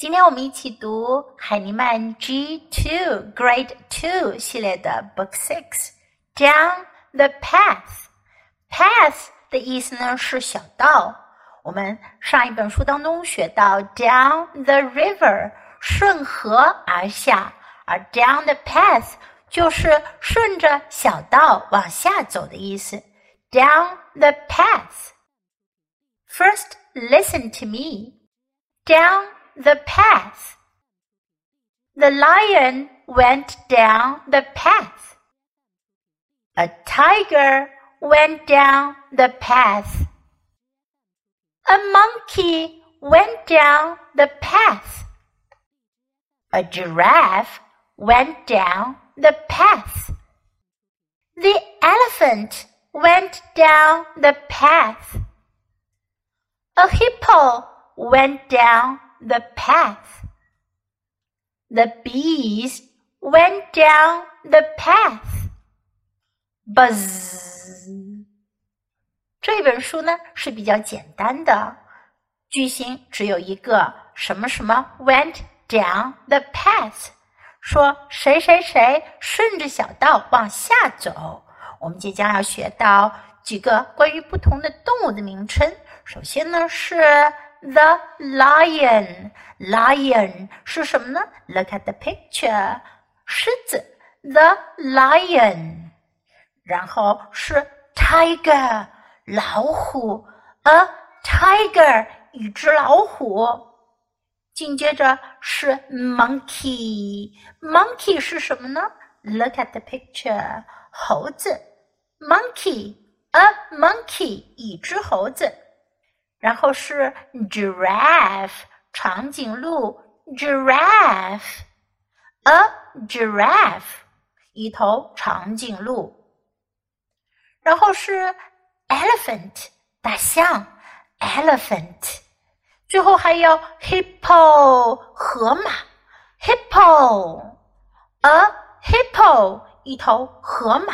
今天我们一起读海尼曼 G Two Grade Two 系列的 Book Six Down the Path。Path 的意思呢是小道。我们上一本书当中学到 Down the river 顺河而下，而 Down the path 就是顺着小道往下走的意思。Down the path. First, listen to me. Down the path. The lion went down the path. A tiger went down the path. A monkey went down the path. A giraffe went down the path. The elephant went down the path. A hippo went down the path. The bees went down the path. Buzz. 这本书呢是比较简单的，句型只有一个，什么什么 went down the path，说谁谁谁顺着小道往下走。我们即将要学到几个关于不同的动物的名称。首先呢是 the lion，lion 是什么呢？Look at the picture，狮子，the lion。然后是 tiger。老虎，a tiger，一只老虎。紧接着是 monkey，monkey 是什么呢？Look at the picture，猴子，monkey，a monkey，一只猴子。然后是 giraffe，长颈鹿，giraffe，a giraffe，一头长颈鹿。然后是。elephant 大象，elephant，最后还有 hippo 河马，hippo，a hippo 一头河马。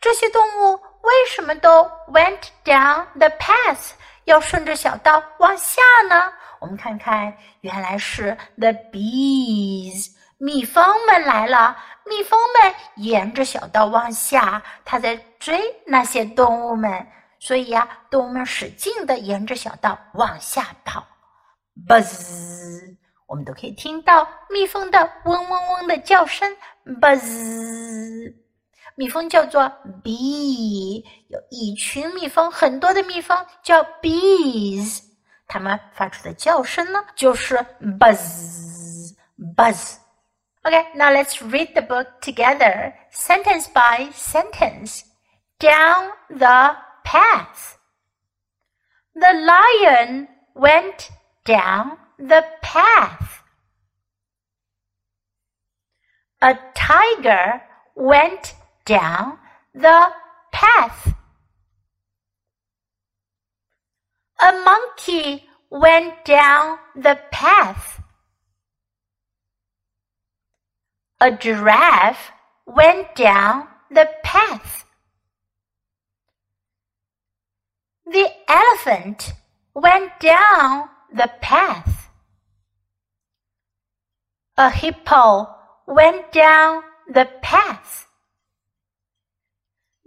这些动物为什么都 went down the path 要顺着小道往下呢？我们看看，原来是 the bees 蜜蜂们来了，蜜蜂们沿着小道往下，它在追那些动物们，所以呀，动物们使劲的沿着小道往下跑。Buzz，我们都可以听到蜜蜂的嗡嗡嗡的叫声。Buzz，蜜蜂叫做 bee，有一群蜜蜂，很多的蜜蜂叫 bees，它们发出的叫声呢就是 buzz，buzz。Okay, now let's read the book together, sentence by sentence. Down the path. The lion went down the path. A tiger went down the path. A monkey went down the path. A giraffe went down the path. The elephant went down the path. A hippo went down the path.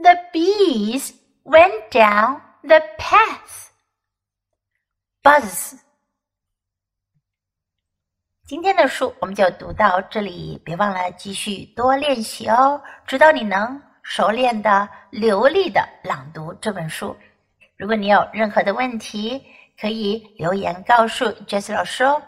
The bees went down the path. Buzz 今天的书我们就读到这里，别忘了继续多练习哦，直到你能熟练的、流利的朗读这本书。如果你有任何的问题，可以留言告诉 Jess 老师哦。